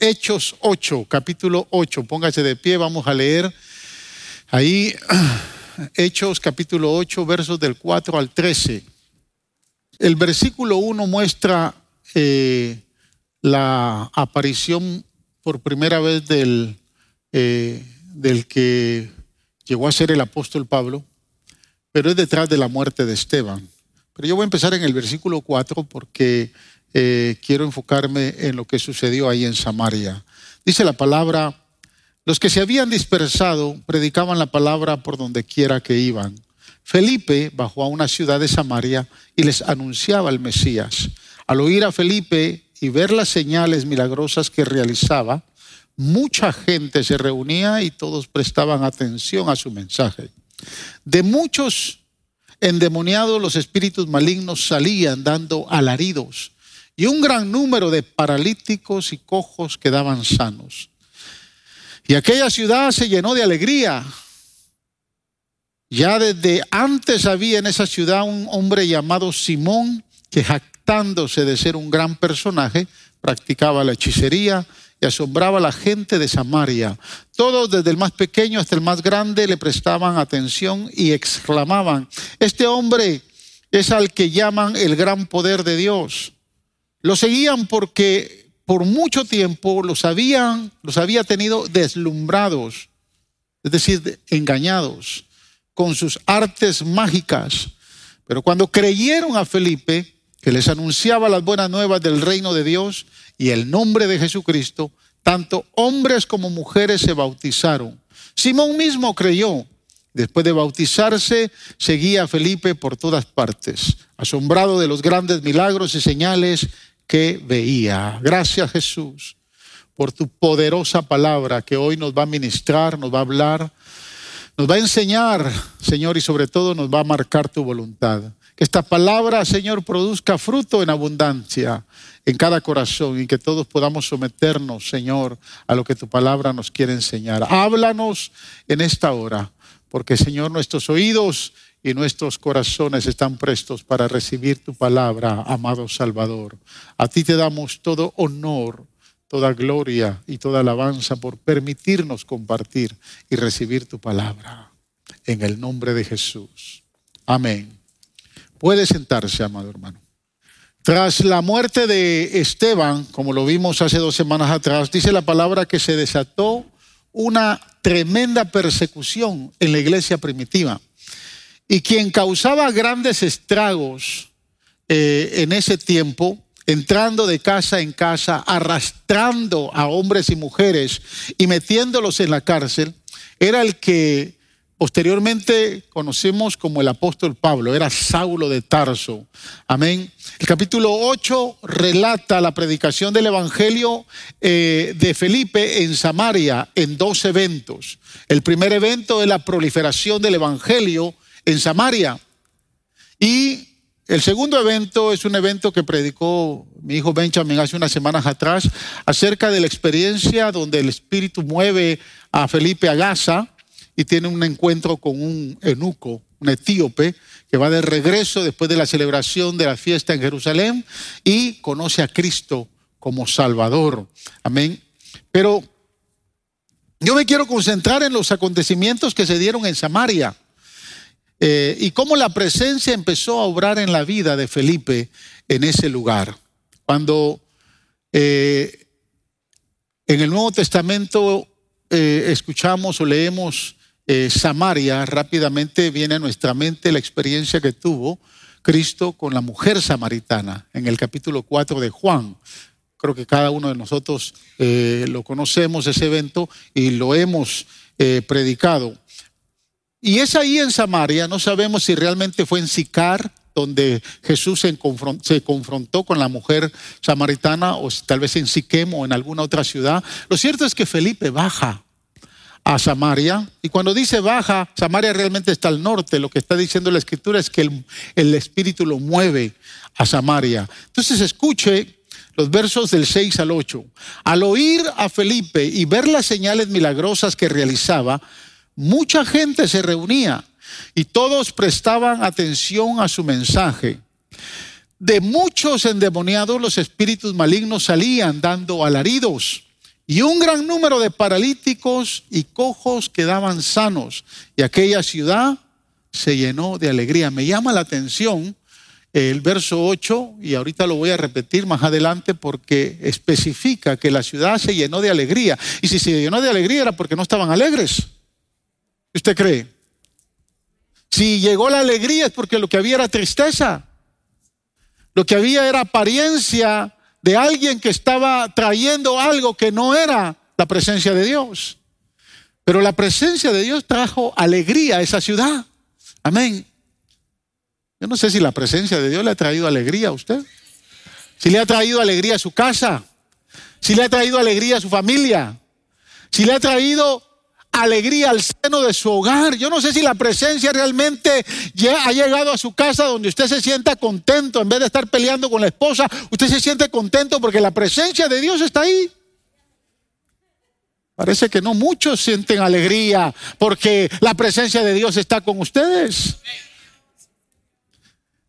Hechos 8, capítulo 8. Póngase de pie, vamos a leer ahí Hechos capítulo 8, versos del 4 al 13. El versículo 1 muestra eh, la aparición por primera vez del, eh, del que llegó a ser el apóstol Pablo, pero es detrás de la muerte de Esteban. Pero yo voy a empezar en el versículo 4 porque eh, quiero enfocarme en lo que sucedió ahí en Samaria. Dice la palabra, los que se habían dispersado predicaban la palabra por donde quiera que iban. Felipe bajó a una ciudad de Samaria y les anunciaba el Mesías. Al oír a Felipe y ver las señales milagrosas que realizaba, mucha gente se reunía y todos prestaban atención a su mensaje. De muchos endemoniados los espíritus malignos salían dando alaridos y un gran número de paralíticos y cojos quedaban sanos. Y aquella ciudad se llenó de alegría. Ya desde antes había en esa ciudad un hombre llamado Simón que jactándose de ser un gran personaje, practicaba la hechicería y asombraba a la gente de Samaria. Todos, desde el más pequeño hasta el más grande, le prestaban atención y exclamaban, este hombre es al que llaman el gran poder de Dios. Lo seguían porque por mucho tiempo los habían, los había tenido deslumbrados, es decir, engañados con sus artes mágicas. Pero cuando creyeron a Felipe, que les anunciaba las buenas nuevas del reino de Dios y el nombre de Jesucristo, tanto hombres como mujeres se bautizaron. Simón mismo creyó. Después de bautizarse, seguía a Felipe por todas partes, asombrado de los grandes milagros y señales que veía. Gracias Jesús por tu poderosa palabra que hoy nos va a ministrar, nos va a hablar, nos va a enseñar, Señor, y sobre todo nos va a marcar tu voluntad. Que esta palabra, Señor, produzca fruto en abundancia en cada corazón y que todos podamos someternos, Señor, a lo que tu palabra nos quiere enseñar. Háblanos en esta hora, porque, Señor, nuestros oídos y nuestros corazones están prestos para recibir tu palabra, amado Salvador. A ti te damos todo honor, toda gloria y toda alabanza por permitirnos compartir y recibir tu palabra. En el nombre de Jesús. Amén. Puede sentarse, amado hermano. Tras la muerte de Esteban, como lo vimos hace dos semanas atrás, dice la palabra que se desató una tremenda persecución en la iglesia primitiva. Y quien causaba grandes estragos eh, en ese tiempo, entrando de casa en casa, arrastrando a hombres y mujeres y metiéndolos en la cárcel, era el que posteriormente conocemos como el apóstol Pablo, era Saulo de Tarso. Amén. El capítulo 8 relata la predicación del Evangelio eh, de Felipe en Samaria en dos eventos. El primer evento es la proliferación del Evangelio en Samaria. Y el segundo evento es un evento que predicó mi hijo Benjamin hace unas semanas atrás acerca de la experiencia donde el Espíritu mueve a Felipe a Gaza y tiene un encuentro con un eunuco, un etíope, que va de regreso después de la celebración de la fiesta en Jerusalén y conoce a Cristo como Salvador. Amén. Pero yo me quiero concentrar en los acontecimientos que se dieron en Samaria. Eh, y cómo la presencia empezó a obrar en la vida de Felipe en ese lugar. Cuando eh, en el Nuevo Testamento eh, escuchamos o leemos Samaria, rápidamente viene a nuestra mente la experiencia que tuvo Cristo con la mujer samaritana en el capítulo 4 de Juan. Creo que cada uno de nosotros lo conocemos, ese evento, y lo hemos predicado. Y es ahí en Samaria, no sabemos si realmente fue en Sicar, donde Jesús se, confrontó con la mujer samaritana, o tal vez en Siquem o en alguna otra ciudad. Lo cierto es que Felipe baja a Samaria, y cuando dice baja, Samaria realmente está al norte, lo que está diciendo la escritura es que el, Espíritu lo mueve a Samaria. Entonces escuche los versos del 6 al 8. Al oír a Felipe y ver las señales milagrosas que realizaba, mucha gente se reunía y todos prestaban atención a su mensaje. De muchos endemoniados los espíritus malignos salían dando alaridos y un gran número de paralíticos y cojos quedaban sanos. Y aquella ciudad se llenó de alegría. Me llama la atención el verso 8, y ahorita lo voy a repetir más adelante porque especifica que la ciudad se llenó de alegría. Y si se llenó de alegría era porque no estaban alegres. ¿Usted cree? Si llegó la alegría es porque lo que había era tristeza. Lo que había era apariencia de alguien que estaba trayendo algo que no era la presencia de Dios. Pero la presencia de Dios trajo alegría a esa ciudad. Amén. Yo no sé si la presencia de Dios le ha traído alegría a usted. Si le ha traído alegría a su casa. Si le ha traído alegría a su familia. Si le ha traído alegría al seno de su hogar. Yo no sé si la presencia realmente ya ha llegado a su casa donde usted se sienta contento. En vez de estar peleando con la esposa, usted se siente contento porque la presencia de Dios está ahí. Parece que no muchos sienten alegría porque la presencia de Dios está con ustedes.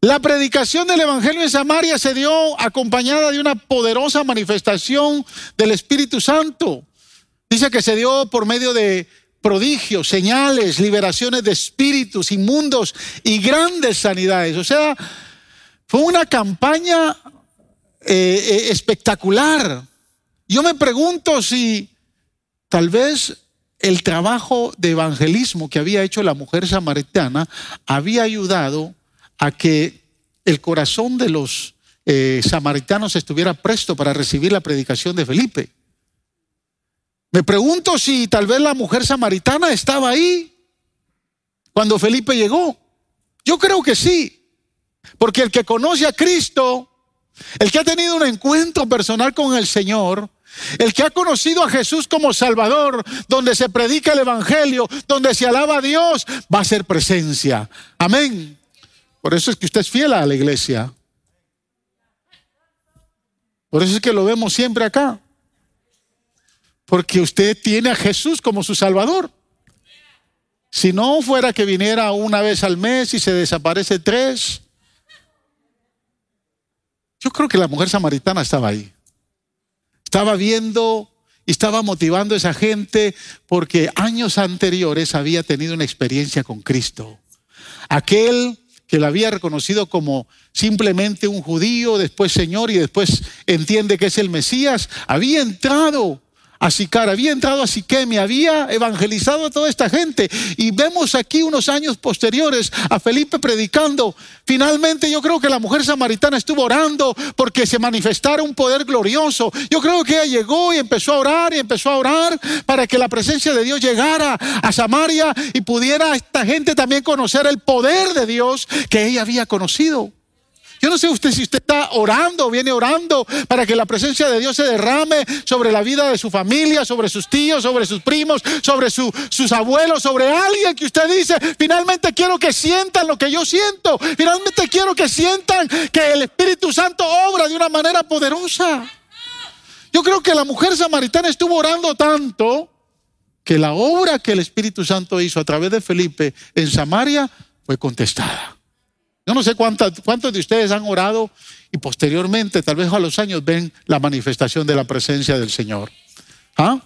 La predicación del Evangelio en Samaria se dio acompañada de una poderosa manifestación del Espíritu Santo. Dice que se dio por medio de prodigios, señales, liberaciones de espíritus inmundos y grandes sanidades. O sea, fue una campaña eh, eh, espectacular. Yo me pregunto si tal vez el trabajo de evangelismo que había hecho la mujer samaritana había ayudado a que el corazón de los eh, samaritanos estuviera presto para recibir la predicación de Felipe. Me pregunto si tal vez la mujer samaritana estaba ahí cuando Felipe llegó. Yo creo que sí. Porque el que conoce a Cristo, el que ha tenido un encuentro personal con el Señor, el que ha conocido a Jesús como Salvador, donde se predica el Evangelio, donde se alaba a Dios, va a ser presencia. Amén. Por eso es que usted es fiel a la iglesia. Por eso es que lo vemos siempre acá. Porque usted tiene a Jesús como su Salvador. Si no fuera que viniera una vez al mes y se desaparece tres, yo creo que la mujer samaritana estaba ahí. Estaba viendo y estaba motivando a esa gente porque años anteriores había tenido una experiencia con Cristo. Aquel que la había reconocido como simplemente un judío, después Señor y después entiende que es el Mesías, había entrado a Sicar, había entrado a Siquem y había evangelizado a toda esta gente. Y vemos aquí unos años posteriores a Felipe predicando. Finalmente yo creo que la mujer samaritana estuvo orando porque se manifestara un poder glorioso. Yo creo que ella llegó y empezó a orar y empezó a orar para que la presencia de Dios llegara a Samaria y pudiera esta gente también conocer el poder de Dios que ella había conocido. Yo no sé usted si usted está orando viene orando para que la presencia de Dios se derrame sobre la vida de su familia, sobre sus tíos, sobre sus primos, sobre sus abuelos, sobre alguien que usted dice, finalmente quiero que sientan lo que yo siento, finalmente quiero que sientan que el Espíritu Santo obra de una manera poderosa. Yo creo que la mujer samaritana estuvo orando tanto que la obra que el Espíritu Santo hizo a través de Felipe en Samaria fue contestada. Yo no sé cuántos de ustedes han orado y posteriormente, tal vez a los años, ven la manifestación de la presencia del Señor. ¿Ah?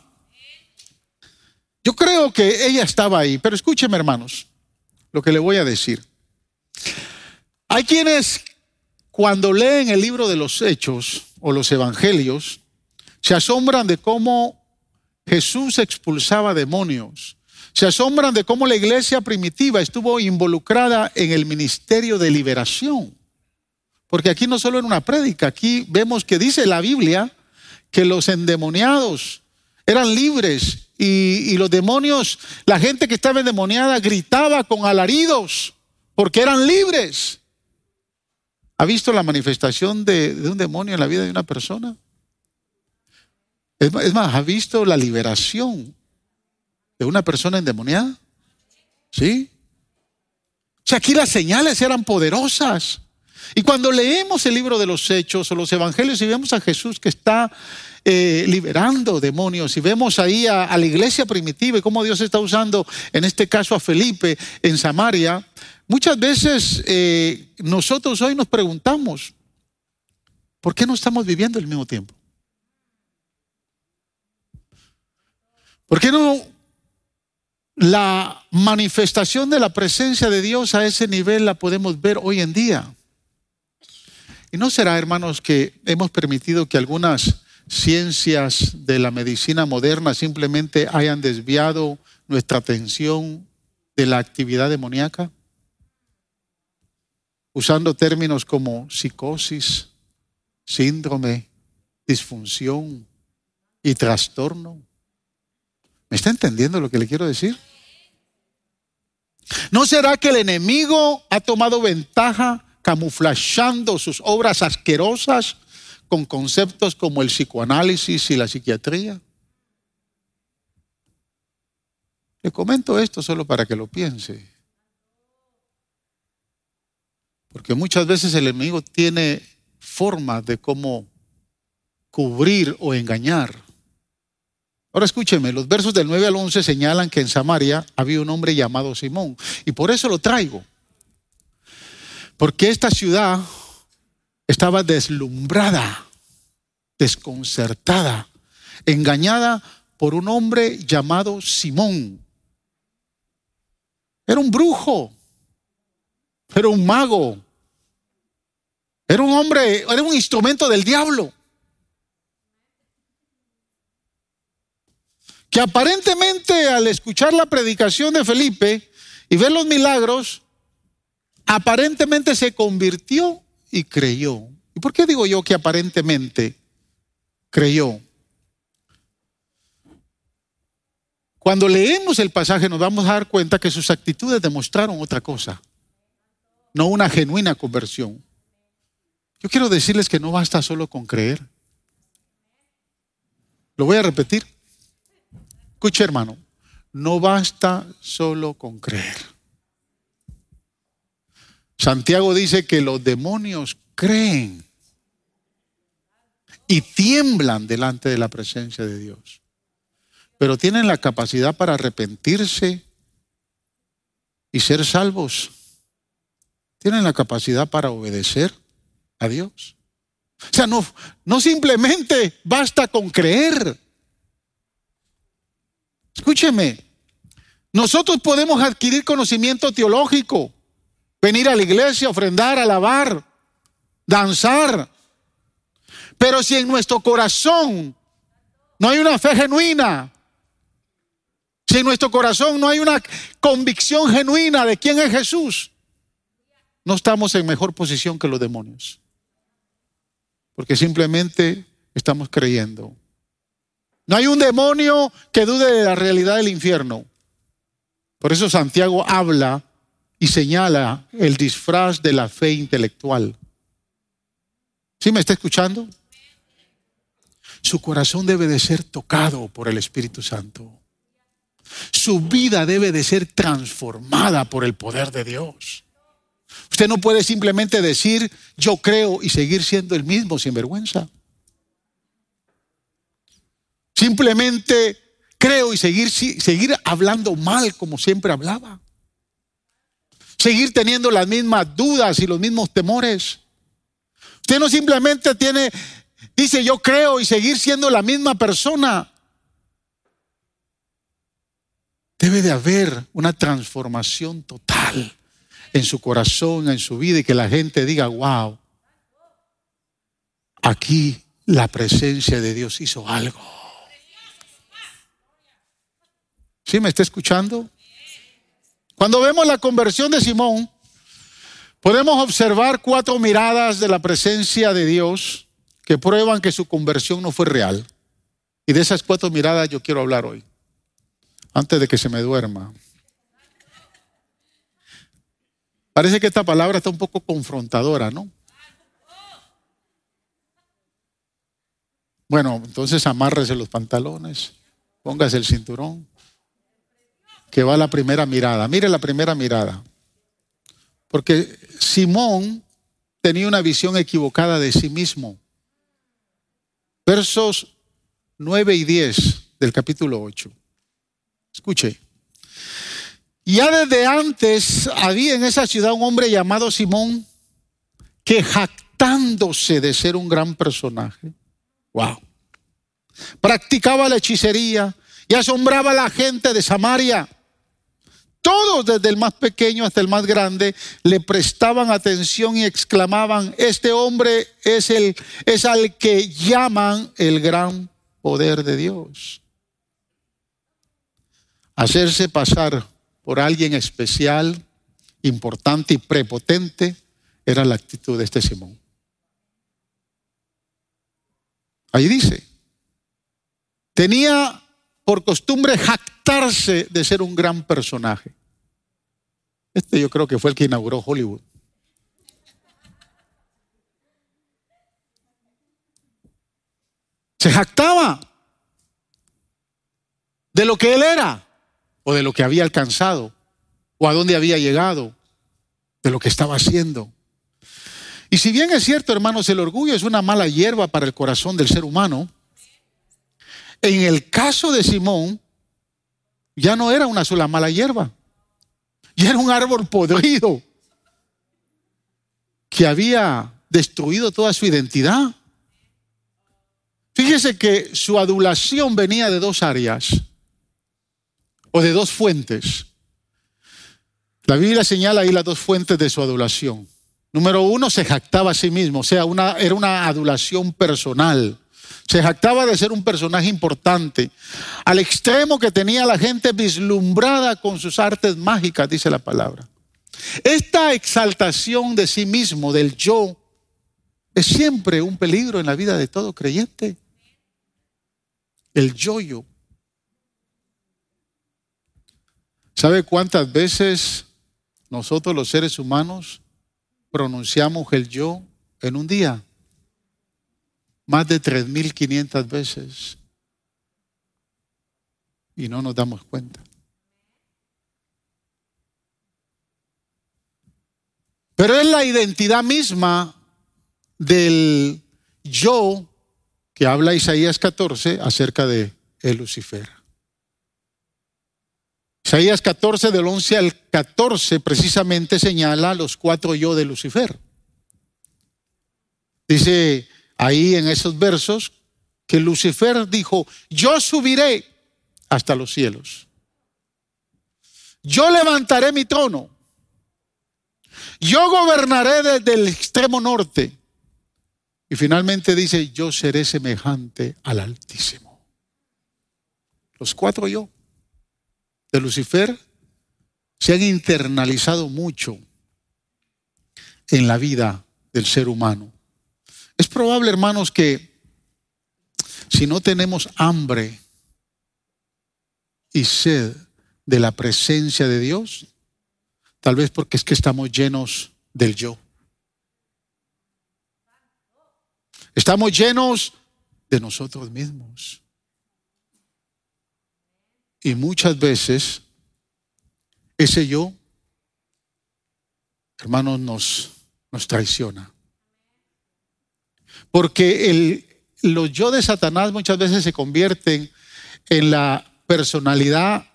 Yo creo que ella estaba ahí, pero escúcheme hermanos, lo que le voy a decir. Hay quienes cuando leen el libro de los hechos o los evangelios, se asombran de cómo Jesús expulsaba demonios se asombran de cómo la iglesia primitiva estuvo involucrada en el ministerio de liberación. Porque aquí no solo en una prédica, aquí vemos que dice la Biblia que los endemoniados eran libres y, los demonios, la gente que estaba endemoniada gritaba con alaridos porque eran libres. ¿Ha visto la manifestación de, un demonio en la vida de una persona? Es más, ¿ha visto la liberación una persona endemoniada? ¿Sí? O sea, aquí las señales eran poderosas. Y cuando leemos el libro de los hechos o los evangelios y vemos a Jesús que está eh, liberando demonios y vemos ahí a, la iglesia primitiva y cómo Dios está usando, en este caso a Felipe en Samaria, muchas veces eh, nosotros hoy nos preguntamos, ¿por qué no estamos viviendo el mismo tiempo? ¿Por qué no la manifestación de la presencia de Dios a ese nivel la podemos ver hoy en día? ¿Y no será, hermanos, que hemos permitido que algunas ciencias de la medicina moderna simplemente hayan desviado nuestra atención de la actividad demoníaca? Usando términos como psicosis, síndrome, disfunción y trastorno. ¿Me está entendiendo lo que le quiero decir? ¿No será que el enemigo ha tomado ventaja camuflando sus obras asquerosas con conceptos como el psicoanálisis y la psiquiatría? Le comento esto solo para que lo piense. Porque muchas veces el enemigo tiene forma de cómo cubrir o engañar. Ahora escúcheme, los versos del 9 al 11 señalan que en Samaria había un hombre llamado Simón. Y por eso lo traigo. Porque esta ciudad estaba deslumbrada, desconcertada, engañada por un hombre llamado Simón. Era un brujo, era un mago, era un hombre, era un instrumento del diablo. Que aparentemente al escuchar la predicación de Felipe y ver los milagros, aparentemente se convirtió y creyó. ¿Y por qué digo yo que aparentemente creyó? Cuando leemos el pasaje nos vamos a dar cuenta que sus actitudes demostraron otra cosa, no una genuina conversión. Yo quiero decirles que no basta solo con creer. Lo voy a repetir. Escuche hermano, no basta solo con creer. Santiago dice que los demonios creen y tiemblan delante de la presencia de Dios, pero tienen la capacidad para arrepentirse y ser salvos. Tienen la capacidad para obedecer a Dios. O sea, no, no simplemente basta con creer. Escúcheme, nosotros podemos adquirir conocimiento teológico, venir a la iglesia, ofrendar, alabar, danzar. Pero si en nuestro corazón no hay una fe genuina, si en nuestro corazón no hay una convicción genuina de quién es Jesús, no estamos en mejor posición que los demonios. Porque simplemente estamos creyendo no hay un demonio que dude de la realidad del infierno. Por eso Santiago habla y señala el disfraz de la fe intelectual. ¿Sí me está escuchando? Su corazón debe de ser tocado por el Espíritu Santo. Su vida debe de ser transformada por el poder de Dios. Usted no puede simplemente decir yo creo y seguir siendo el mismo sin vergüenza. Simplemente creo y seguir, seguir hablando mal como siempre hablaba. Seguir teniendo las mismas dudas y los mismos temores. Usted no simplemente tiene, dice yo creo y seguir siendo la misma persona. Debe de haber una transformación total en su corazón, en su vida y que la gente diga, wow, aquí la presencia de Dios hizo algo. ¿Sí me está escuchando? Cuando vemos la conversión de Simón, podemos observar cuatro miradas de la presencia de Dios que prueban que su conversión no fue real. Y de esas cuatro miradas yo quiero hablar hoy, antes de que se me duerma. Parece que esta palabra está un poco confrontadora, ¿no? Bueno, entonces amárrese los pantalones, póngase el cinturón que va la primera mirada. Mire la primera mirada. Porque Simón tenía una visión equivocada de sí mismo. Versos 9 y 10 del capítulo 8. Escuche. Ya desde antes había en esa ciudad un hombre llamado Simón que jactándose de ser un gran personaje, wow, practicaba la hechicería y asombraba a la gente de Samaria. Todos, desde el más pequeño hasta el más grande, le prestaban atención y exclamaban, este hombre es, el, es al que llaman el gran poder de Dios. Hacerse pasar por alguien especial, importante y prepotente era la actitud de este Simón. Ahí dice, tenía por costumbre de ser un gran personaje. Este yo creo que fue el que inauguró Hollywood. Se jactaba de lo que él era o de lo que había alcanzado o a dónde había llegado, de lo que estaba haciendo. Y si bien es cierto, hermanos, el orgullo es una mala hierba para el corazón del ser humano, en el caso de Simón, ya no era una sola mala hierba, ya era un árbol podrido que había destruido toda su identidad. Fíjese que su adulación venía de dos áreas o de dos fuentes. La Biblia señala ahí las dos fuentes de su adulación. Número uno, se jactaba a sí mismo, o sea, era una adulación personal. Se jactaba de ser un personaje importante, al extremo que tenía la gente vislumbrada con sus artes mágicas, dice la palabra. Esta exaltación de sí mismo, del yo, es siempre un peligro en la vida de todo creyente. El yo-yo. ¿Sabe cuántas veces nosotros los seres humanos pronunciamos el yo en un día? Más de 3.500 veces. Y no nos damos cuenta. Pero es la identidad misma del yo que habla Isaías 14 acerca de el Lucifer. Isaías 14 del 11 al 14 precisamente señala los cuatro yo de Lucifer. Dice ahí en esos versos que Lucifer dijo, yo subiré hasta los cielos. Yo levantaré mi trono. Yo gobernaré desde el extremo norte. Y finalmente dice, yo seré semejante al Altísimo. Los cuatro yo de Lucifer se han internalizado mucho en la vida del ser humano. Es probable, hermanos, que si no tenemos hambre y sed de la presencia de Dios, tal vez porque es que estamos llenos del yo. Estamos llenos de nosotros mismos. Y muchas veces ese yo, hermanos, nos, nos traiciona. Porque el, los yo de Satanás muchas veces se convierten en la personalidad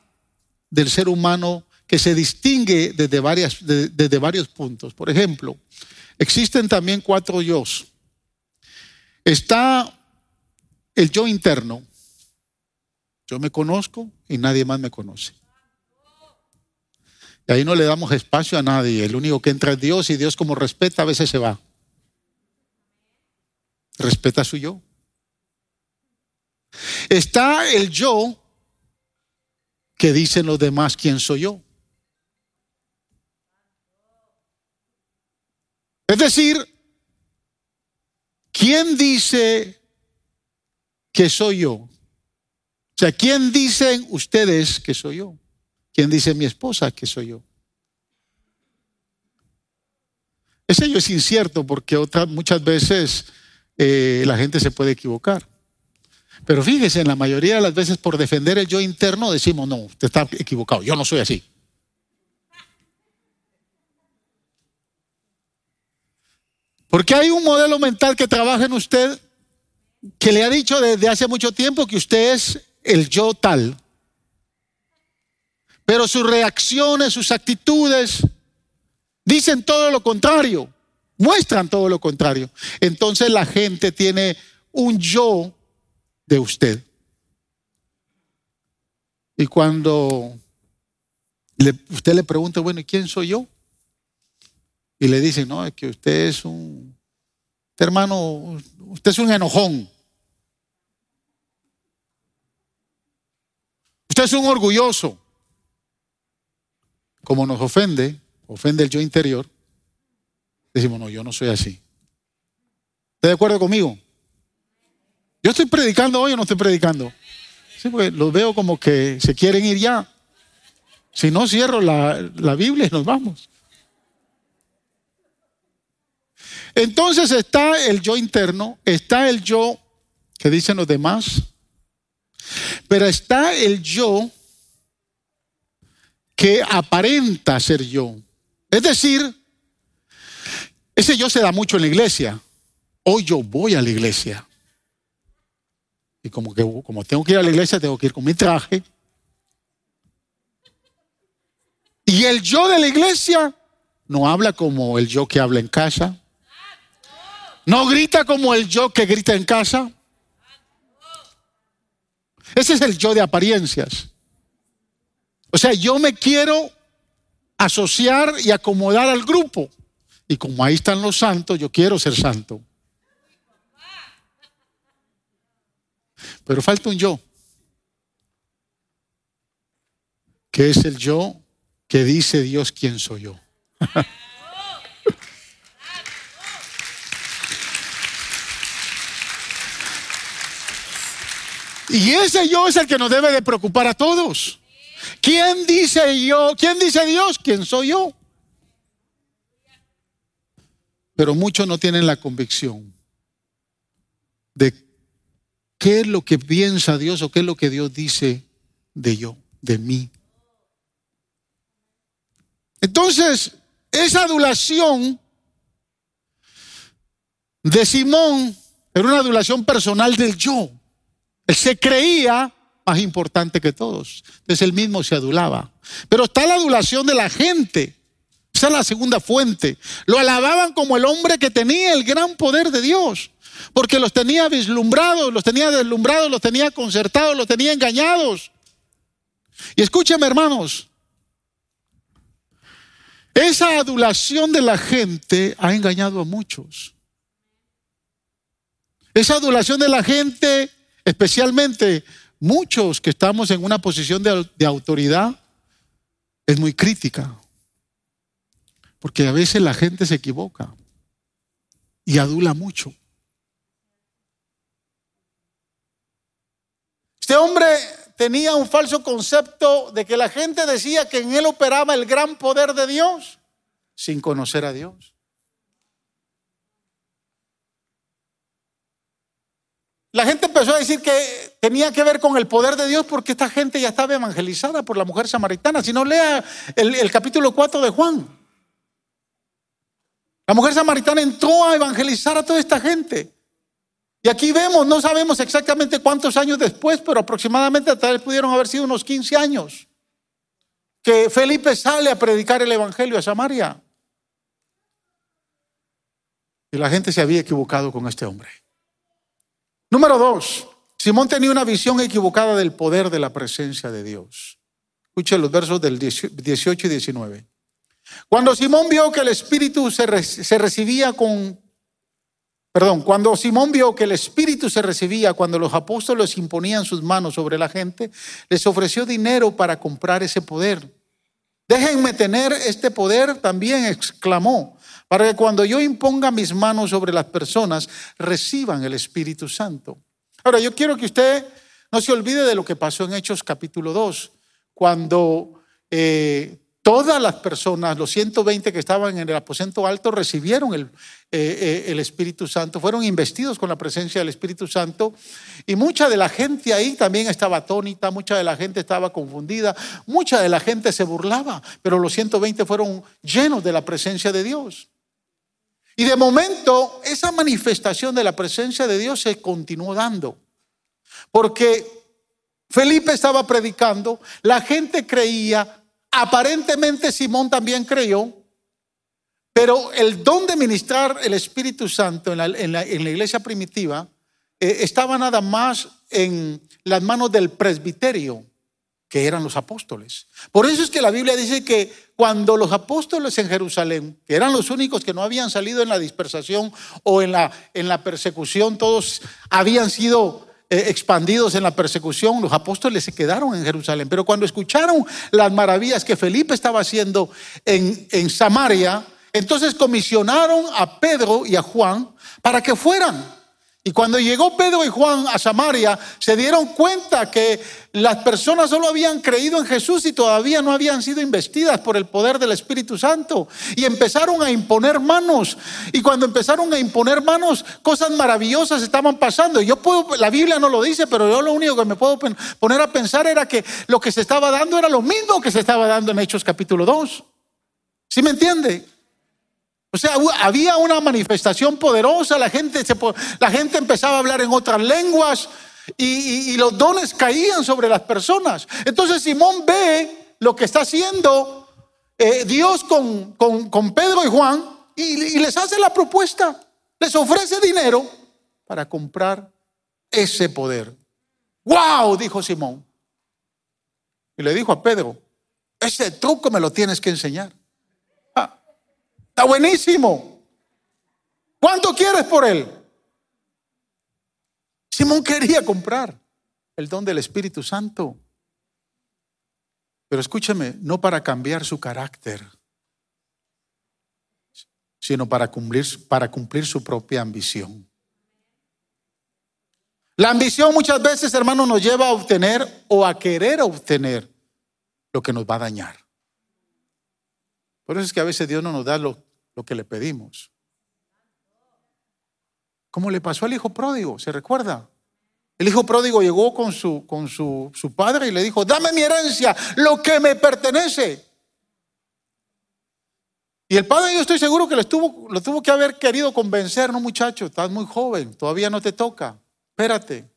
del ser humano que se distingue desde, varias, desde varios puntos. Por ejemplo, existen también cuatro yo. Está el yo interno, yo me conozco y nadie más me conoce. Y ahí no le damos espacio a nadie. El único que entra es Dios y Dios como respeta a veces se va. Respeta su yo. Está el yo que dicen los demás quién soy yo. Es decir, ¿quién dice que soy yo? O sea, ¿quién dicen ustedes que soy yo? ¿Quién dice mi esposa que soy yo? Ese yo es incierto porque muchas veces eh, la gente se puede equivocar. Pero fíjese, en la mayoría de las veces por defender el yo interno decimos, no, usted está equivocado, yo no soy así. Porque hay un modelo mental que trabaja en usted que le ha dicho desde hace mucho tiempo que usted es el yo tal. Pero sus reacciones, sus actitudes, dicen todo lo contrario, muestran todo lo contrario. Entonces la gente tiene un yo de usted. Y cuando usted le pregunta, bueno, ¿quién soy yo? Y le dicen, no, es que usted es un, hermano, usted es un enojón. Usted es un orgulloso. Como nos ofende, ofende el yo interior, decimos, no, yo no soy así. ¿Está de acuerdo conmigo? Yo estoy predicando hoy o no estoy predicando. Sí, porque los veo como que se quieren ir ya. Si no, cierro la, la Biblia y nos vamos. Entonces está el yo interno, está el yo que dicen los demás, pero está el yo que aparenta ser yo. Es decir, ese yo se da mucho en la iglesia. Hoy yo voy a la iglesia. Y como que como tengo que ir a la iglesia, tengo que ir con mi traje. Y el yo de la iglesia no habla como el yo que habla en casa. No grita como el yo que grita en casa. Ese es el yo de apariencias. O sea, yo me quiero asociar y acomodar al grupo. Y como ahí están los santos, yo quiero ser santo. Pero falta un yo, que es el yo que dice Dios quién soy yo. y ese yo es el que nos debe de preocupar a todos. ¿Quién dice yo? ¿Quién dice Dios? ¿Quién soy yo? Pero muchos no tienen la convicción de ¿Qué es lo que piensa Dios o qué es lo que Dios dice de yo, de mí? Entonces, esa adulación de Simón era una adulación personal del yo. Él se creía más importante que todos. Entonces él mismo se adulaba. Pero está la adulación de la gente. Esa es la segunda fuente. Lo alababan como el hombre que tenía el gran poder de Dios porque los tenía vislumbrados, los tenía deslumbrados, los tenía concertados, los tenía engañados. Y escúcheme hermanos, esa adulación de la gente ha engañado a muchos. Esa adulación de la gente, especialmente muchos que estamos en una posición de autoridad, es muy crítica. Porque a veces la gente se equivoca y adula mucho. Este hombre tenía un falso concepto de que la gente decía que en él operaba el gran poder de Dios sin conocer a Dios. La gente empezó a decir que tenía que ver con el poder de Dios porque esta gente ya estaba evangelizada por la mujer samaritana. Si no lea el, capítulo 4 de Juan. La mujer samaritana entró a evangelizar a toda esta gente. Y aquí vemos, no sabemos exactamente cuántos años después, pero aproximadamente tal vez pudieron haber sido unos 15 años, que Felipe sale a predicar el Evangelio a Samaria. Y la gente se había equivocado con este hombre. Número dos, Simón tenía una visión equivocada del poder de la presencia de Dios. Escuche los versos del 18 y 19. Cuando Simón vio que el Espíritu se, recibía con Perdón, cuando Simón vio que el Espíritu se recibía cuando los apóstoles imponían sus manos sobre la gente, les ofreció dinero para comprar ese poder. Déjenme tener este poder, también exclamó, para que cuando yo imponga mis manos sobre las personas, reciban el Espíritu Santo. Ahora, yo quiero que usted no se olvide de lo que pasó en Hechos capítulo 2, cuando eh, Todas las personas, los 120 que estaban en el aposento alto, recibieron el, eh, eh, el, Espíritu Santo, fueron investidos con la presencia del Espíritu Santo. Y mucha de la gente ahí también estaba atónita, mucha de la gente estaba confundida, mucha de la gente se burlaba, pero los 120 fueron llenos de la presencia de Dios. Y de momento, esa manifestación de la presencia de Dios se continuó dando. Porque Felipe estaba predicando, la gente creía, Aparentemente Simón también creyó, pero el don de ministrar el Espíritu Santo en la, iglesia primitiva eh, estaba nada más en las manos del presbiterio. que eran los apóstoles. Por eso es que la Biblia dice que cuando los apóstoles en Jerusalén, que eran los únicos que no habían salido en la dispersación o en la, en la persecución, todos habían sido eh, expandidos en la persecución, los apóstoles se quedaron en Jerusalén. Pero cuando escucharon las maravillas que Felipe estaba haciendo en, en Samaria, entonces comisionaron a Pedro y a Juan para que fueran y cuando llegó Pedro y Juan a Samaria, se dieron cuenta que las personas solo habían creído en Jesús y todavía no habían sido investidas por el poder del Espíritu Santo. Y empezaron a imponer manos. Y cuando empezaron a imponer manos, cosas maravillosas estaban pasando. Yo puedo, la Biblia no lo dice, pero yo lo único que me puedo poner a pensar era que lo que se estaba dando era lo mismo que se estaba dando en Hechos capítulo 2. ¿Sí me entiende? O sea, había una manifestación poderosa, la gente, se, la gente empezaba a hablar en otras lenguas y, los dones caían sobre las personas. Entonces Simón ve lo que está haciendo eh, Dios con, con, Pedro y Juan y, y les hace la propuesta, les ofrece dinero para comprar ese poder. ¡Wow! dijo Simón. Y le dijo a Pedro, ese truco me lo tienes que enseñar. Está buenísimo. ¿Cuánto quieres por él? Simón quería comprar el don del Espíritu Santo. Pero escúcheme, no para cambiar su carácter, sino para cumplir, para cumplir su propia ambición. La ambición muchas veces, hermano, nos lleva a obtener o a querer obtener lo que nos va a dañar. Por eso es que a veces Dios no nos da lo lo que le pedimos. ¿Cómo le pasó al hijo pródigo? ¿Se recuerda? El hijo pródigo llegó con su, con su, su padre y le dijo, dame mi herencia, lo que me pertenece. Y el padre yo estoy seguro que lo tuvo, lo tuvo que haber querido convencer, no muchacho, estás muy joven, todavía no te toca, espérate,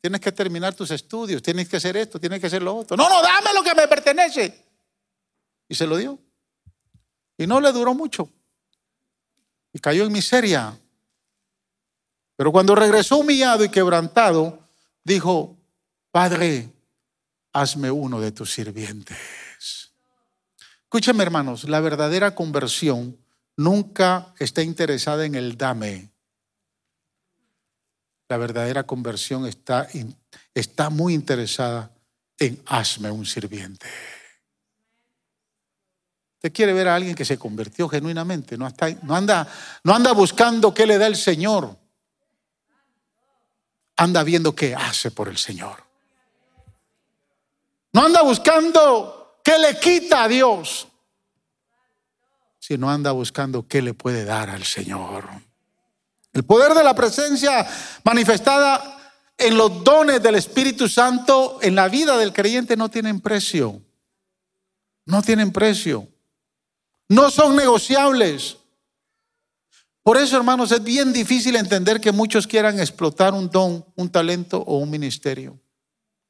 tienes que terminar tus estudios, tienes que hacer esto, tienes que hacer lo otro. No, no, dame lo que me pertenece. Y se lo dio. Y no le duró mucho y cayó en miseria. Pero cuando regresó humillado y quebrantado, dijo, Padre, hazme uno de tus sirvientes. Escúchame hermanos, la verdadera conversión nunca está interesada en el dame. La verdadera conversión está, está muy interesada en hazme un sirviente. Usted quiere ver a alguien que se convirtió genuinamente, no, no, anda, no anda buscando qué le da el Señor, anda viendo qué hace por el Señor. No anda buscando qué le quita a Dios, sino anda buscando qué le puede dar al Señor. El poder de la presencia manifestada en los dones del Espíritu Santo en la vida del creyente no tienen precio. No tienen precio. No son negociables. Por eso, hermanos, es bien difícil entender que muchos quieran explotar un don, un talento o un ministerio.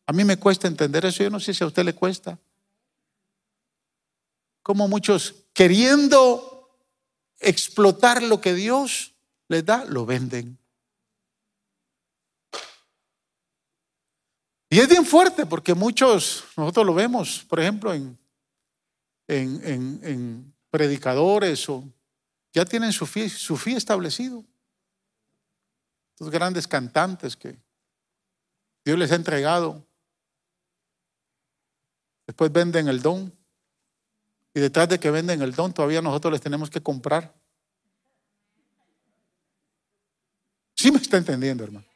A mí me cuesta entender eso. Yo no sé si a usted le cuesta. Como muchos queriendo explotar lo que Dios les da, lo venden. Y es bien fuerte porque muchos, nosotros lo vemos, por ejemplo, en, en, en predicadores o ya tienen su fin, su establecido. Estos grandes cantantes que Dios les ha entregado, después venden el don y detrás de que venden el don todavía nosotros les tenemos que comprar. Sí me está entendiendo, hermano.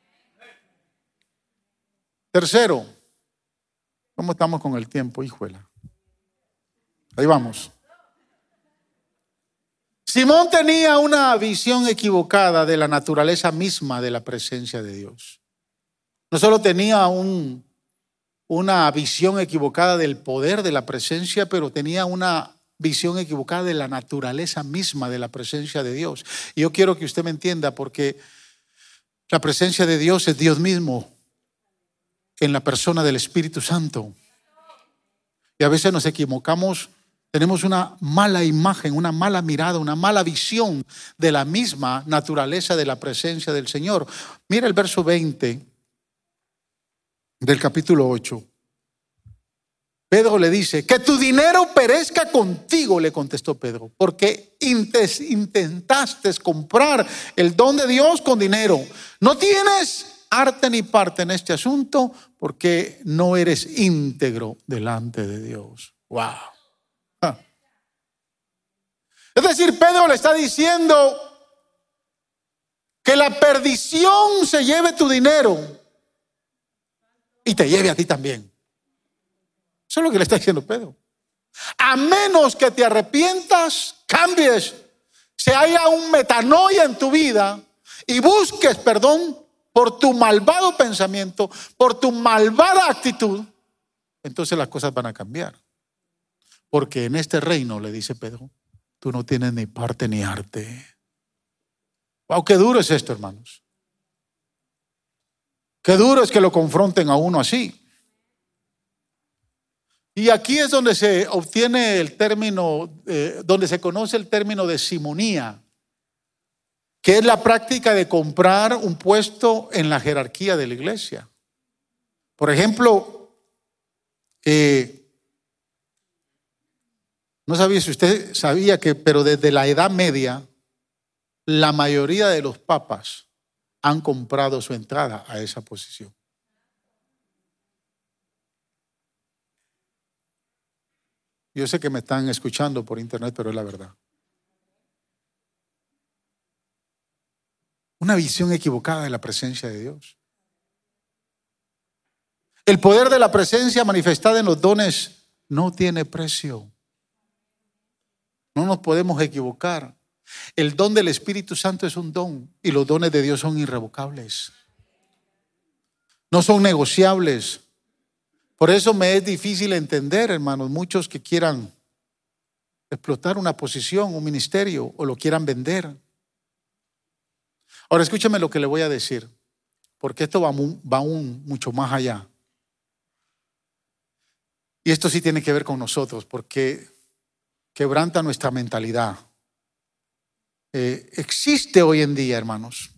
Tercero, ¿cómo estamos con el tiempo, hijuela? Ahí vamos. Simón tenía una visión equivocada de la naturaleza misma de la presencia de Dios. No solo tenía un, una visión equivocada del poder de la presencia, pero tenía una visión equivocada de la naturaleza misma de la presencia de Dios. Y yo quiero que usted me entienda porque la presencia de Dios es Dios mismo en la persona del Espíritu Santo. Y a veces nos equivocamos tenemos una mala imagen, una mala mirada, una mala visión de la misma naturaleza de la presencia del Señor. Mira el verso 20 del capítulo 8. Pedro le dice, que tu dinero perezca contigo, le contestó Pedro, porque intentaste comprar el don de Dios con dinero. No tienes arte ni parte en este asunto porque no eres íntegro delante de Dios. Wow. Es decir, Pedro le está diciendo que la perdición se lleve tu dinero y te lleve a ti también. Eso es lo que le está diciendo Pedro. A menos que te arrepientas, cambies, se haya un metanoia en tu vida y busques perdón por tu malvado pensamiento, por tu malvada actitud, entonces las cosas van a cambiar. Porque en este reino, le dice Pedro, tú no tienes ni parte ni arte. Wow, qué duro es esto, hermanos. Qué duro es que lo confronten a uno así. Y aquí es donde se obtiene el término, eh, donde se conoce el término de simonía, que es la práctica de comprar un puesto en la jerarquía de la iglesia. Por ejemplo, eh, no sabía si usted sabía que, pero desde la Edad Media, la mayoría de los papas han comprado su entrada a esa posición. Yo sé que me están escuchando por internet, pero es la verdad. Una visión equivocada de la presencia de Dios. El poder de la presencia manifestada en los dones no tiene precio. No nos podemos equivocar. El don del Espíritu Santo es un don y los dones de Dios son irrevocables. No son negociables. Por eso me es difícil entender, hermanos, muchos que quieran explotar una posición, un ministerio o lo quieran vender. Ahora escúcheme lo que le voy a decir, porque esto va, aún mucho más allá. Y esto sí tiene que ver con nosotros, porque quebranta nuestra mentalidad. Eh, existe hoy en día, hermanos,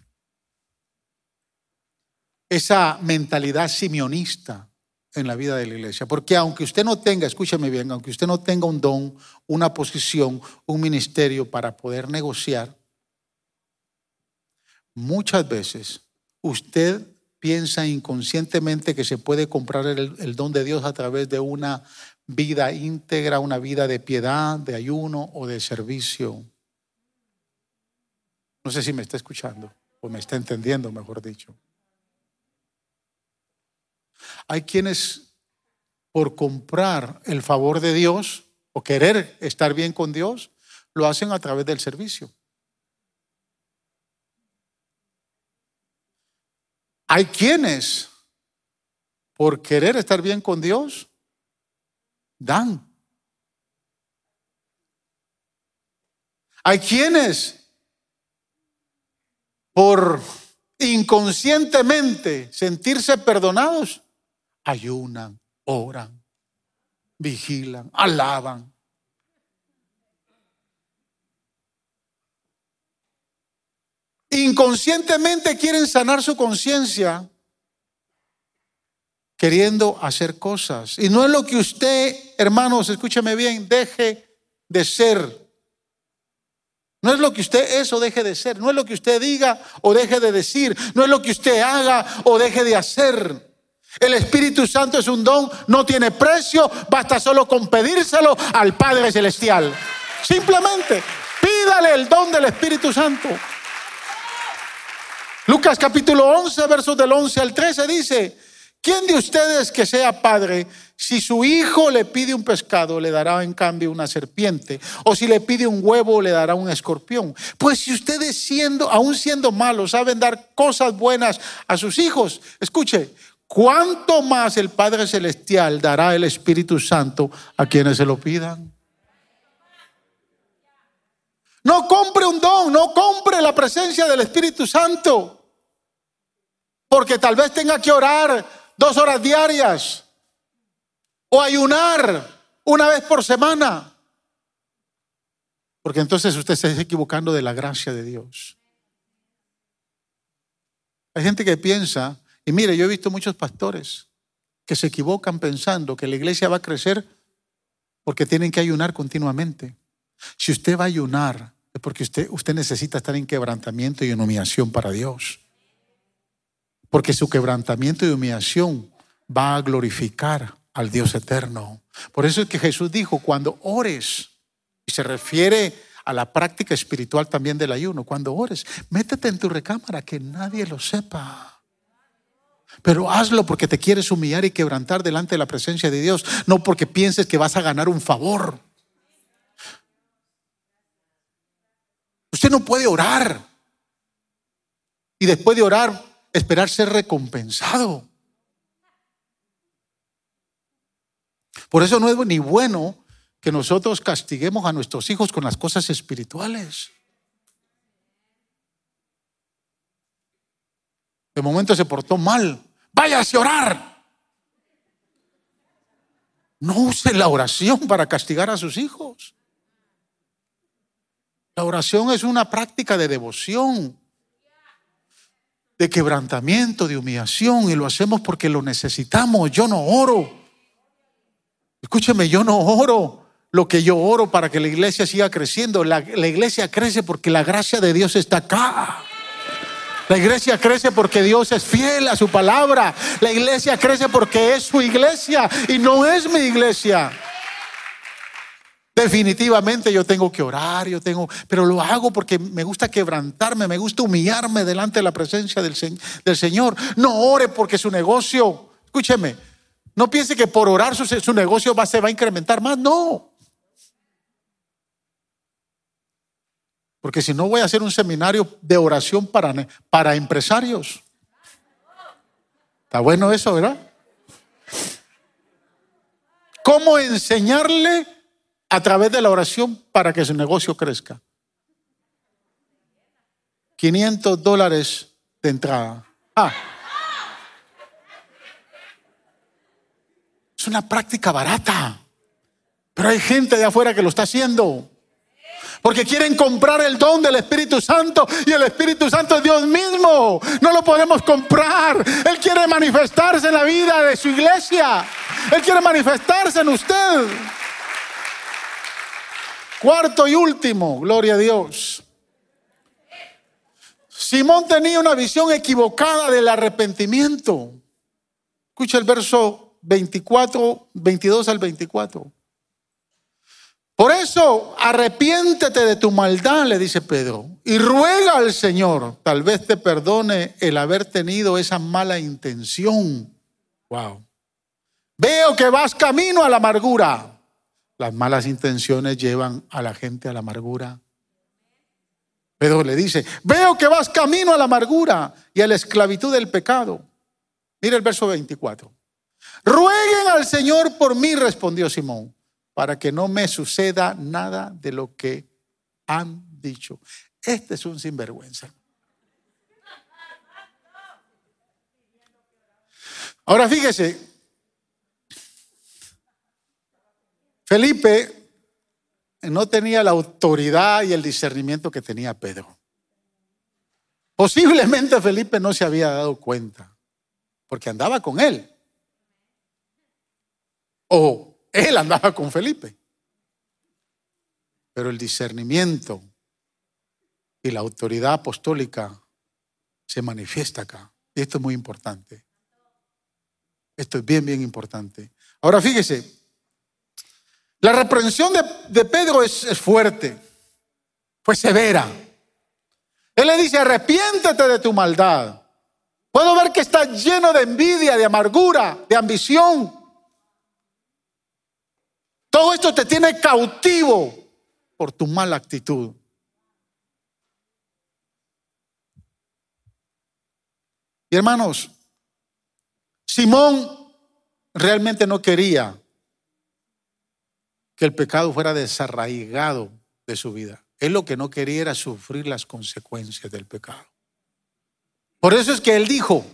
esa mentalidad simionista en la vida de la iglesia. Porque aunque usted no tenga, escúchame bien, aunque usted no tenga un don, una posición, un ministerio para poder negociar, muchas veces usted piensa inconscientemente que se puede comprar el, don de Dios a través de una vida íntegra, una vida de piedad, de ayuno o de servicio. No sé si me está escuchando o me está entendiendo, mejor dicho. Hay quienes por comprar el favor de Dios o querer estar bien con Dios, lo hacen a través del servicio. Hay quienes, por querer estar bien con Dios, dan. Hay quienes, por inconscientemente sentirse perdonados, ayunan, oran, vigilan, alaban. Inconscientemente quieren sanar su conciencia queriendo hacer cosas. Y no es lo que usted, hermanos, escúcheme bien, deje de ser. No es lo que usted es o deje de ser. No es lo que usted diga o deje de decir. No es lo que usted haga o deje de hacer. El Espíritu Santo es un don, no tiene precio, basta solo con pedírselo al Padre Celestial. Simplemente pídale el don del Espíritu Santo. Lucas capítulo 11, versos del 11 al 13 dice, ¿quién de ustedes que sea padre, si su hijo le pide un pescado, le dará en cambio una serpiente? O si le pide un huevo, le dará un escorpión. Pues si ustedes siendo, aún siendo malos, saben dar cosas buenas a sus hijos, escuche, ¿cuánto más el Padre Celestial dará el Espíritu Santo a quienes se lo pidan? No compre un don, no compre la presencia del Espíritu Santo. Porque tal vez tenga que orar dos horas diarias o ayunar una vez por semana. Porque entonces usted se está equivocando de la gracia de Dios. Hay gente que piensa y mire, yo he visto muchos pastores que se equivocan pensando que la iglesia va a crecer porque tienen que ayunar continuamente. Si usted va a ayunar, es porque usted, usted necesita estar en quebrantamiento y en humillación para Dios. Porque su quebrantamiento y humillación va a glorificar al Dios eterno. Por eso es que Jesús dijo, cuando ores, y se refiere a la práctica espiritual también del ayuno, cuando ores, métete en tu recámara, que nadie lo sepa. Pero hazlo porque te quieres humillar y quebrantar delante de la presencia de Dios, no porque pienses que vas a ganar un favor. Usted no puede orar y después de orar esperar ser recompensado. Por eso no es ni bueno que nosotros castiguemos a nuestros hijos con las cosas espirituales. De momento se portó mal. Váyase a orar. No use la oración para castigar a sus hijos. La oración es una práctica de devoción, de quebrantamiento, de humillación, y lo hacemos porque lo necesitamos. Yo no oro. Escúcheme, yo no oro lo que yo oro para que la iglesia siga creciendo. La, iglesia crece porque la gracia de Dios está acá. La iglesia crece porque Dios es fiel a su palabra. La iglesia crece porque es su iglesia y no es mi iglesia. Definitivamente yo tengo que orar, yo tengo, pero lo hago porque me gusta quebrantarme, me gusta humillarme delante de la presencia del, Señor. No ore porque su negocio, escúcheme, no piense que por orar su, su negocio va, se va a incrementar más, no. Porque si no voy a hacer un seminario de oración para, para empresarios. Está bueno eso, ¿verdad? ¿Cómo enseñarle a través de la oración para que su negocio crezca? 500 dólares de entrada. Ah. Es una práctica barata. Pero hay gente de afuera que lo está haciendo. Porque quieren comprar el don del Espíritu Santo y el Espíritu Santo es Dios mismo. No lo podemos comprar. Él quiere manifestarse en la vida de su iglesia. Él quiere manifestarse en usted. Cuarto y último, gloria a Dios. Simón tenía una visión equivocada del arrepentimiento. Escucha el verso 24, 22 al 24. Por eso, arrepiéntete de tu maldad, le dice Pedro, y ruega al Señor, tal vez te perdone el haber tenido esa mala intención. Wow. Veo que vas camino a la amargura. Las malas intenciones llevan a la gente a la amargura. Pedro le dice, veo que vas camino a la amargura y a la esclavitud del pecado. Mira el verso 24. Rueguen al Señor por mí, respondió Simón para que no me suceda nada de lo que han dicho. Este es un sinvergüenza. Ahora fíjese, Felipe no tenía la autoridad y el discernimiento que tenía Pedro. Posiblemente Felipe no se había dado cuenta, porque andaba con él. O él andaba con Felipe. Pero el discernimiento y la autoridad apostólica se manifiesta acá. Y esto es muy importante. Esto es bien, bien importante. Ahora fíjese, la reprensión de, Pedro es, fuerte, fue severa. Él le dice, arrepiéntete de tu maldad. Puedo ver que está lleno de envidia, de amargura, de ambición. Todo esto te tiene cautivo por tu mala actitud. Y hermanos, Simón realmente no quería que el pecado fuera desarraigado de su vida. Él lo que no quería era sufrir las consecuencias del pecado. Por eso es que él dijo,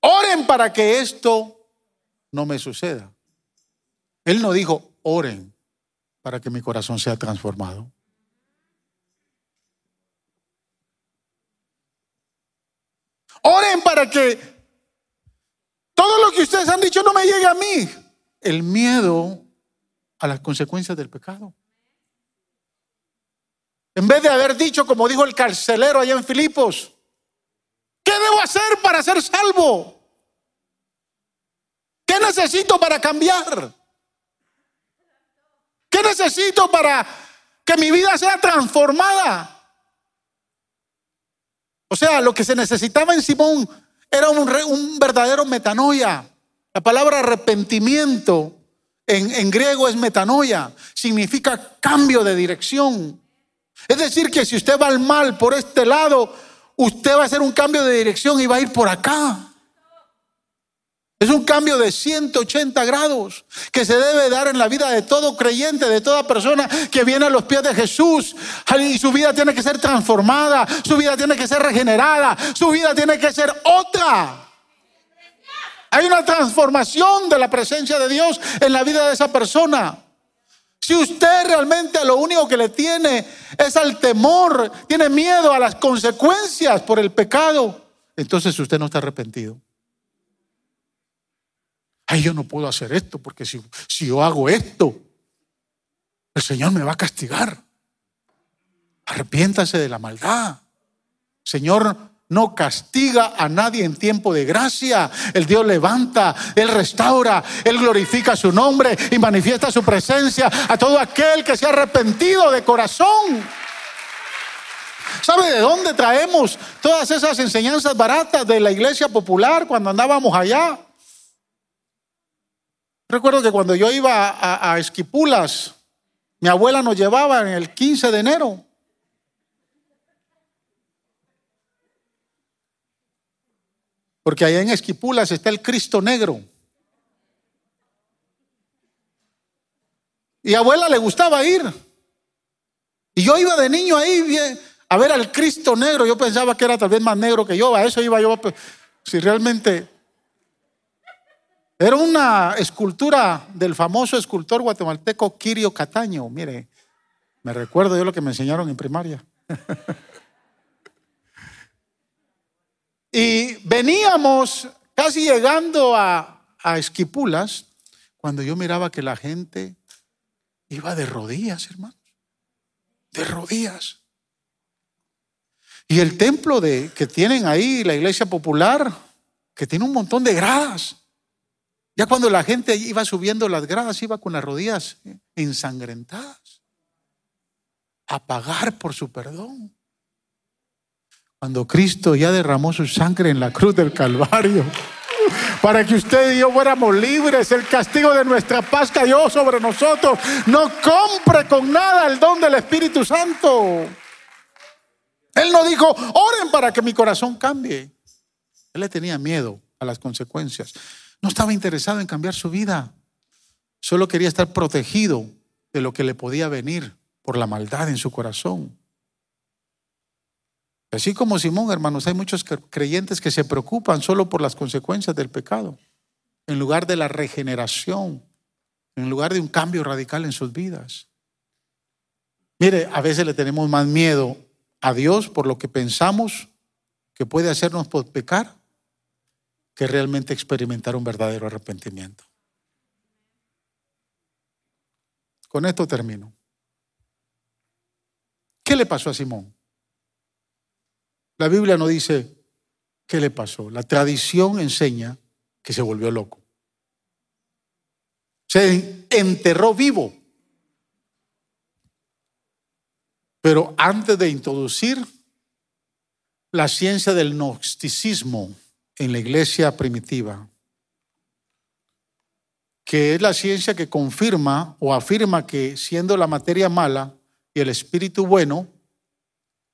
oren para que esto no me suceda. Él no dijo, oren para que mi corazón sea transformado. Oren para que Todo lo que ustedes han dicho no me llegue a mí. El miedo a las consecuencias del pecado. En vez de haber dicho, como dijo el carcelero allá en Filipos, ¿qué debo hacer para ser salvo? ¿Qué necesito para cambiar? ¿Qué necesito para que mi vida sea transformada? O sea, lo que se necesitaba en Simón era un, un verdadero metanoia. La palabra arrepentimiento en, griego es metanoia, significa cambio de dirección. Es decir, que si usted va al mal por este lado, usted va a hacer un cambio de dirección y va a ir por acá. Es un cambio de 180 grados que se debe dar en la vida de todo creyente, de toda persona que viene a los pies de Jesús. Y su vida tiene que ser transformada, su vida tiene que ser regenerada, su vida tiene que ser otra. Hay una transformación de la presencia de Dios en la vida de esa persona. Si usted realmente lo único que le tiene es al temor, tiene miedo a las consecuencias por el pecado, entonces usted no está arrepentido. Ay, yo no puedo hacer esto porque si, si yo hago esto, el Señor me va a castigar. Arrepiéntase de la maldad. Señor no castiga a nadie en tiempo de gracia. El Dios levanta, Él restaura, Él glorifica su nombre y manifiesta su presencia a todo aquel que se ha arrepentido de corazón. ¿Sabe de dónde traemos todas esas enseñanzas baratas de la iglesia popular cuando andábamos allá? Recuerdo que cuando yo iba a, Esquipulas, mi abuela nos llevaba en el 15 de enero. Porque allá en Esquipulas está el Cristo negro. Y a abuela le gustaba ir. Y yo iba de niño ahí a ver al Cristo negro. Yo pensaba que era tal vez más negro que yo. A eso iba yo. Si realmente era una escultura del famoso escultor guatemalteco Kirio Cataño. Mire, me recuerdo yo lo que me enseñaron en primaria. y veníamos casi llegando a, a Esquipulas cuando yo miraba que la gente iba de rodillas, hermanos. De rodillas. Y el templo de, que tienen ahí, la iglesia popular, que tiene un montón de gradas. Ya cuando la gente iba subiendo las gradas, iba con las rodillas ensangrentadas a pagar por su perdón. Cuando Cristo ya derramó su sangre en la cruz del Calvario, para que usted y yo fuéramos libres, el castigo de nuestra paz cayó sobre nosotros. No compre con nada el don del Espíritu Santo. Él no dijo, oren para que mi corazón cambie. Él le tenía miedo a las consecuencias. No estaba interesado en cambiar su vida. Solo quería estar protegido de lo que le podía venir por la maldad en su corazón. Así como Simón, hermanos, hay muchos creyentes que se preocupan solo por las consecuencias del pecado, en lugar de la regeneración, en lugar de un cambio radical en sus vidas. Mire, a veces le tenemos más miedo a Dios por lo que pensamos que puede hacernos pecar que realmente experimentar un verdadero arrepentimiento. Con esto termino. ¿Qué le pasó a Simón? La Biblia no dice qué le pasó. La tradición enseña que se volvió loco. Se enterró vivo. Pero antes de introducir la ciencia del gnosticismo, en la iglesia primitiva, que es la ciencia que confirma o afirma que siendo la materia mala y el espíritu bueno,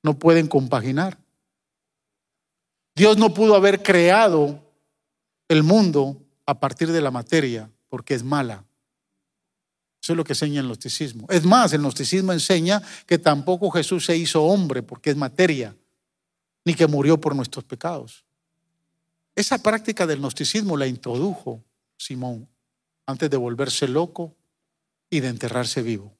no pueden compaginar. Dios no pudo haber creado el mundo a partir de la materia porque es mala. Eso es lo que enseña el gnosticismo. Es más, el gnosticismo enseña que tampoco Jesús se hizo hombre porque es materia, ni que murió por nuestros pecados. Esa práctica del gnosticismo la introdujo Simón antes de volverse loco y de enterrarse vivo.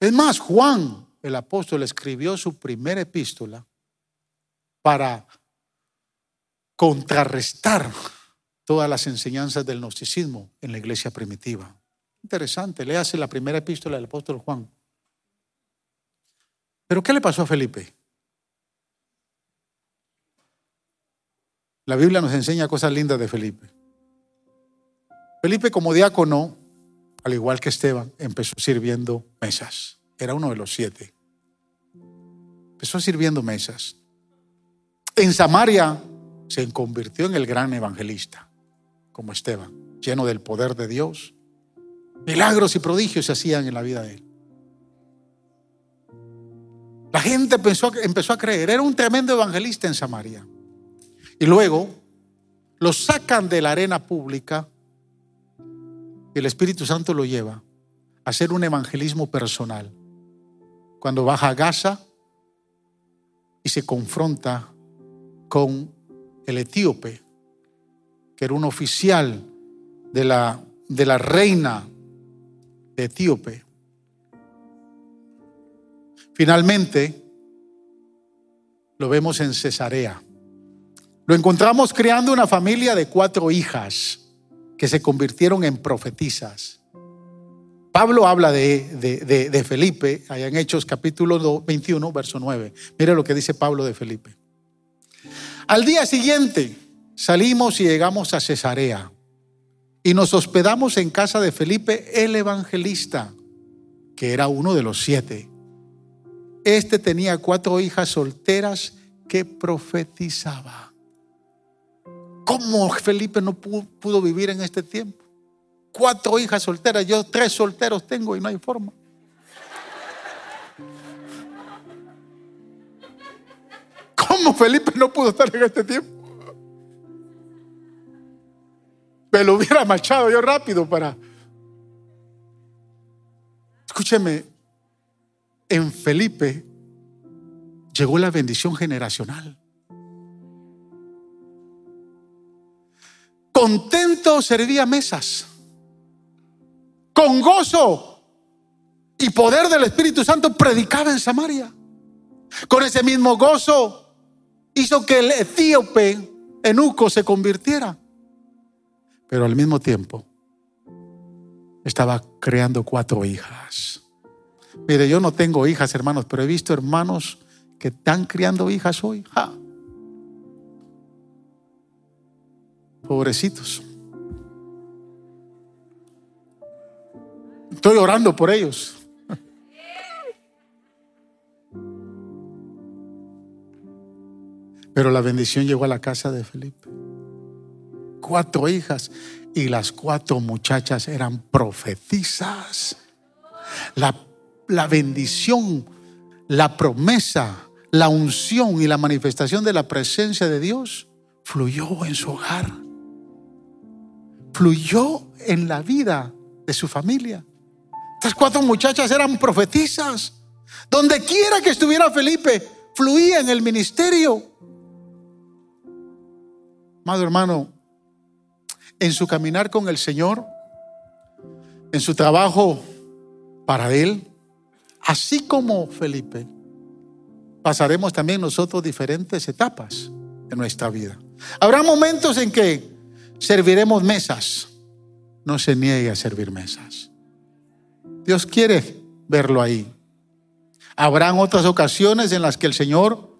Es más, Juan, el apóstol, escribió su primera epístola para contrarrestar todas las enseñanzas del gnosticismo en la iglesia primitiva. Interesante, léase la primera epístola del apóstol Juan. Pero ¿qué le pasó a Felipe? La Biblia nos enseña cosas lindas de Felipe. Felipe como diácono, al igual que Esteban, empezó sirviendo mesas. Era uno de los siete. Empezó sirviendo mesas. En Samaria se convirtió en el gran evangelista, como Esteban, lleno del poder de Dios. Milagros y prodigios se hacían en la vida de él. La gente empezó, empezó a creer. Era un tremendo evangelista en Samaria. Y luego lo sacan de la arena pública y el Espíritu Santo lo lleva a hacer un evangelismo personal. Cuando baja a Gaza y se confronta con el etíope, que era un oficial de la, de la reina de Etíope. Finalmente, lo vemos en Cesarea. Lo encontramos creando una familia de cuatro hijas que se convirtieron en profetizas. Pablo habla de, de, Felipe, allá en Hechos capítulo 21, verso 9. Mire lo que dice Pablo de Felipe. Al día siguiente salimos y llegamos a Cesarea y nos hospedamos en casa de Felipe el evangelista, que era uno de los siete. Este tenía cuatro hijas solteras que profetizaba. ¿Cómo Felipe no pudo, vivir en este tiempo? Cuatro hijas solteras, yo tres solteros tengo y no hay forma. ¿Cómo Felipe no pudo estar en este tiempo? Me lo hubiera machado yo rápido para... Escúcheme, en Felipe llegó la bendición generacional. Contento servía mesas. Con gozo y poder del Espíritu Santo predicaba en Samaria. Con ese mismo gozo hizo que el etíope Enuco se convirtiera. Pero al mismo tiempo estaba creando cuatro hijas. Mire, yo no tengo hijas, hermanos, pero he visto hermanos que están criando hijas hoy. Pobrecitos. Estoy orando por ellos. Pero la bendición llegó a la casa de Felipe. Cuatro hijas y las cuatro muchachas eran profetizas. La, la bendición, la promesa, la unción y la manifestación de la presencia de Dios fluyó en su hogar fluyó en la vida de su familia. Estas cuatro muchachas eran profetizas. Donde quiera que estuviera Felipe, fluía en el ministerio. Amado hermano, en su caminar con el Señor, en su trabajo para Él, así como Felipe, pasaremos también nosotros diferentes etapas en nuestra vida. Habrá momentos en que serviremos mesas. No se niegue a servir mesas. Dios quiere verlo ahí. Habrán otras ocasiones en las que el Señor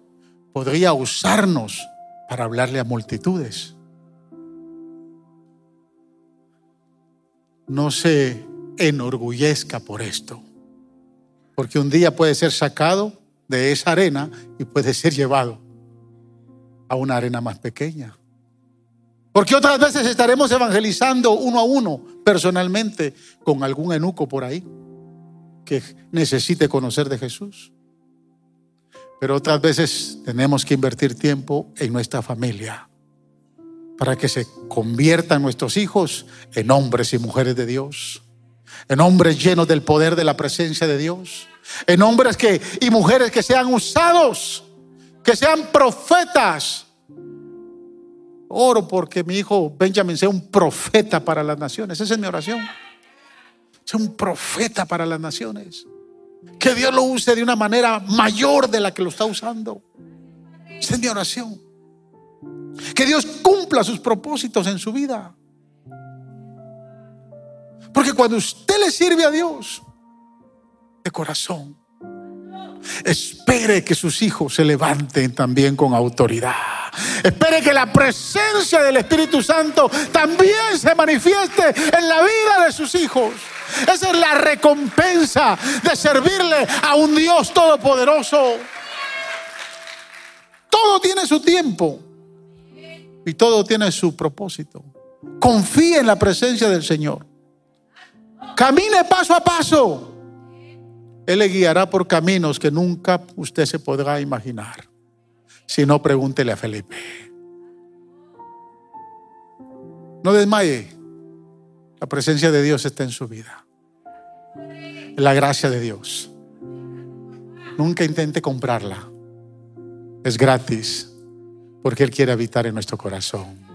podría usarnos para hablarle a multitudes. No se enorgullezca por esto, porque un día puede ser sacado de esa arena y puede ser llevado a una arena más pequeña. Porque otras veces estaremos evangelizando uno a uno, personalmente, con algún enuco por ahí que necesite conocer de Jesús. Pero otras veces tenemos que invertir tiempo en nuestra familia para que se conviertan nuestros hijos en hombres y mujeres de Dios, en hombres llenos del poder de la presencia de Dios, en hombres que y mujeres que sean usados, que sean profetas Oro porque mi hijo Benjamin sea un profeta para las naciones. Esa es mi oración. Sea un profeta para las naciones. Que Dios lo use de una manera mayor de la que lo está usando. Esa es oración. Que Dios cumpla sus propósitos en su vida. Porque cuando usted le sirve a Dios de corazón, espere que sus hijos se levanten también con autoridad. Espere que la presencia del Espíritu Santo también se manifieste en la vida de sus hijos. Esa es la recompensa de servirle a un Dios todopoderoso. Todo tiene su tiempo y todo tiene su propósito. Confíe en la presencia del Señor. Camine paso a paso. Él le guiará por caminos que nunca usted se podrá imaginar. Si no, pregúntele a Felipe. No desmaye. La presencia de Dios está en su vida. La gracia de Dios. Nunca intente comprarla. Es gratis porque Él quiere habitar en nuestro corazón.